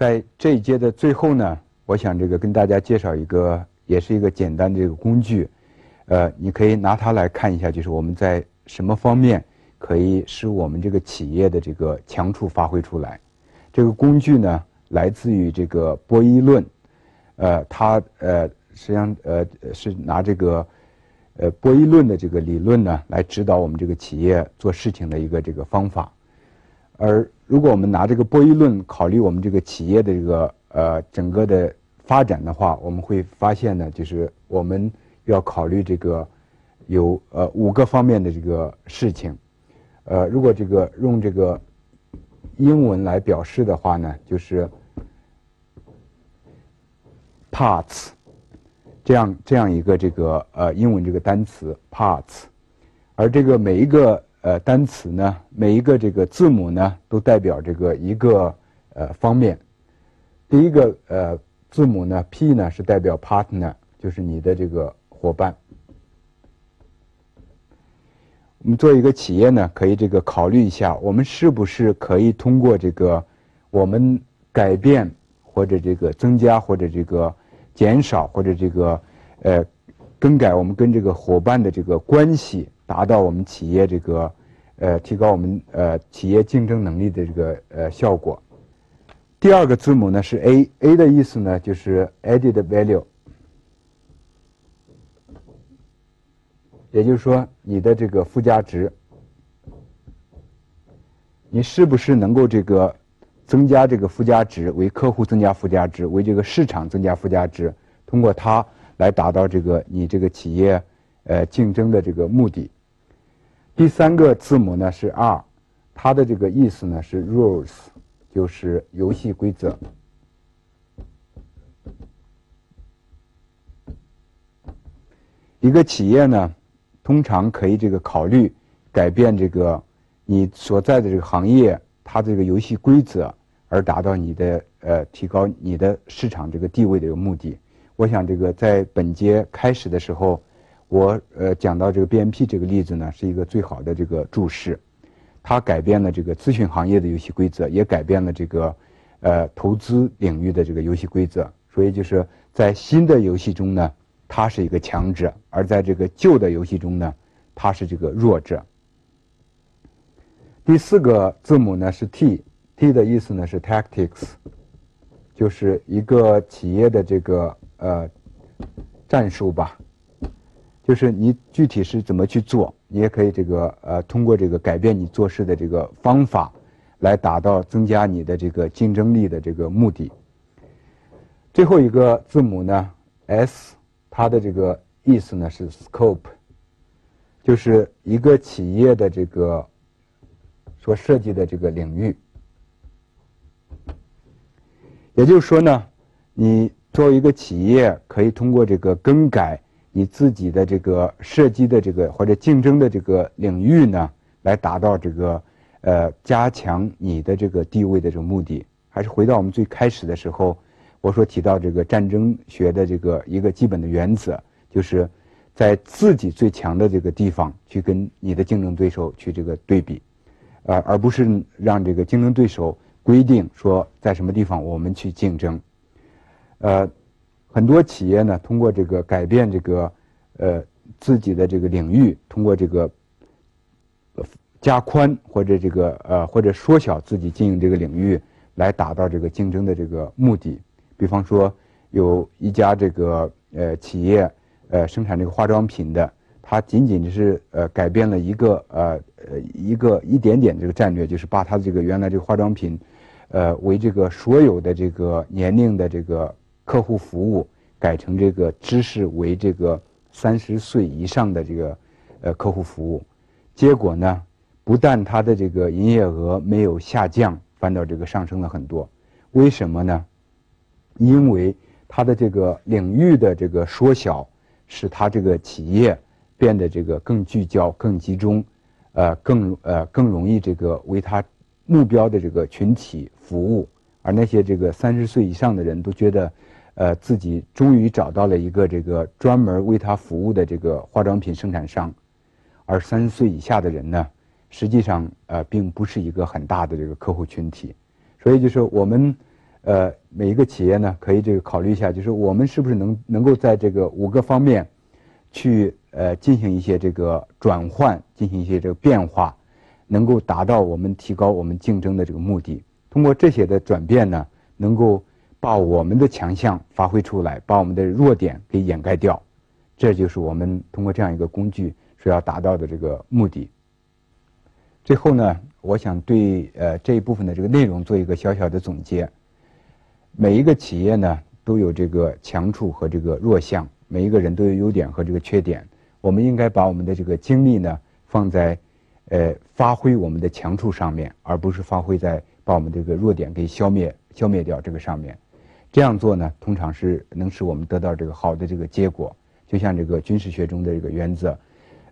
在这一节的最后呢，我想这个跟大家介绍一个，也是一个简单的这个工具，呃，你可以拿它来看一下，就是我们在什么方面可以使我们这个企业的这个强处发挥出来。这个工具呢，来自于这个博弈论，呃，它呃实际上呃是拿这个呃博弈论的这个理论呢，来指导我们这个企业做事情的一个这个方法。而如果我们拿这个波伊论考虑我们这个企业的这个呃整个的发展的话，我们会发现呢，就是我们要考虑这个有呃五个方面的这个事情。呃，如果这个用这个英文来表示的话呢，就是 parts 这样这样一个这个呃英文这个单词 parts，而这个每一个呃单词呢，每一个这个字母呢，都代表这个一个呃方面。第一个呃字母呢，P 呢是代表 partner，就是你的这个伙伴。我们做一个企业呢，可以这个考虑一下，我们是不是可以通过这个我们改变或者这个增加或者这个减少或者这个呃更改我们跟这个伙伴的这个关系，达到我们企业这个呃提高我们呃企业竞争能力的这个呃效果。第二个字母呢是 A，A 的意思呢就是 added value。也就是说，你的这个附加值，你是不是能够这个增加这个附加值，为客户增加附加值，为这个市场增加附加值，通过它来达到这个你这个企业呃竞争的这个目的。第三个字母呢是 R，它的这个意思呢是 rules，就是游戏规则。一个企业呢。通常可以这个考虑改变这个你所在的这个行业它这个游戏规则，而达到你的呃提高你的市场这个地位的一个目的。我想这个在本节开始的时候，我呃讲到这个 BNP 这个例子呢，是一个最好的这个注释。它改变了这个咨询行业的游戏规则，也改变了这个呃投资领域的这个游戏规则。所以就是在新的游戏中呢。它是一个强者，而在这个旧的游戏中呢，它是这个弱者。第四个字母呢是 T，T 的意思呢是 tactics，就是一个企业的这个呃战术吧，就是你具体是怎么去做，你也可以这个呃通过这个改变你做事的这个方法，来达到增加你的这个竞争力的这个目的。最后一个字母呢 S。它的这个意思呢是 scope，就是一个企业的这个所涉及的这个领域。也就是说呢，你作为一个企业，可以通过这个更改你自己的这个涉及的这个或者竞争的这个领域呢，来达到这个呃加强你的这个地位的这个目的。还是回到我们最开始的时候。我说提到这个战争学的这个一个基本的原则，就是在自己最强的这个地方去跟你的竞争对手去这个对比，呃，而不是让这个竞争对手规定说在什么地方我们去竞争。呃，很多企业呢通过这个改变这个呃自己的这个领域，通过这个加宽或者这个呃或者缩小自己经营这个领域，来达到这个竞争的这个目的。比方说，有一家这个呃企业，呃生产这个化妆品的，它仅仅是呃改变了一个呃呃一个一点点这个战略，就是把它这个原来这个化妆品，呃为这个所有的这个年龄的这个客户服务，改成这个知识为这个三十岁以上的这个呃客户服务，结果呢，不但它的这个营业额没有下降，反倒这个上升了很多，为什么呢？因为它的这个领域的这个缩小，使它这个企业变得这个更聚焦、更集中，呃，更呃更容易这个为他目标的这个群体服务。而那些这个三十岁以上的人都觉得，呃，自己终于找到了一个这个专门为他服务的这个化妆品生产商。而三十岁以下的人呢，实际上呃并不是一个很大的这个客户群体。所以就是我们。呃，每一个企业呢，可以这个考虑一下，就是我们是不是能能够在这个五个方面，去呃进行一些这个转换，进行一些这个变化，能够达到我们提高我们竞争的这个目的。通过这些的转变呢，能够把我们的强项发挥出来，把我们的弱点给掩盖掉。这就是我们通过这样一个工具所要达到的这个目的。最后呢，我想对呃这一部分的这个内容做一个小小的总结。每一个企业呢都有这个强处和这个弱项，每一个人都有优点和这个缺点。我们应该把我们的这个精力呢放在呃发挥我们的强处上面，而不是发挥在把我们这个弱点给消灭消灭掉这个上面。这样做呢，通常是能使我们得到这个好的这个结果。就像这个军事学中的这个原则，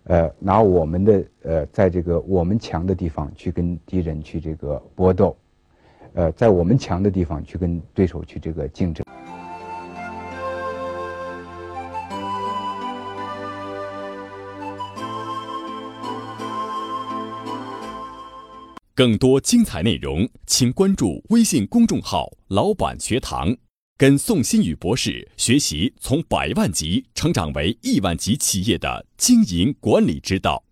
呃，拿我们的呃，在这个我们强的地方去跟敌人去这个搏斗，呃，在我们强的地方去跟对手去这个竞争。更多精彩内容，请关注微信公众号“老板学堂”。跟宋新宇博士学习从百万级成长为亿万级企业的经营管理之道。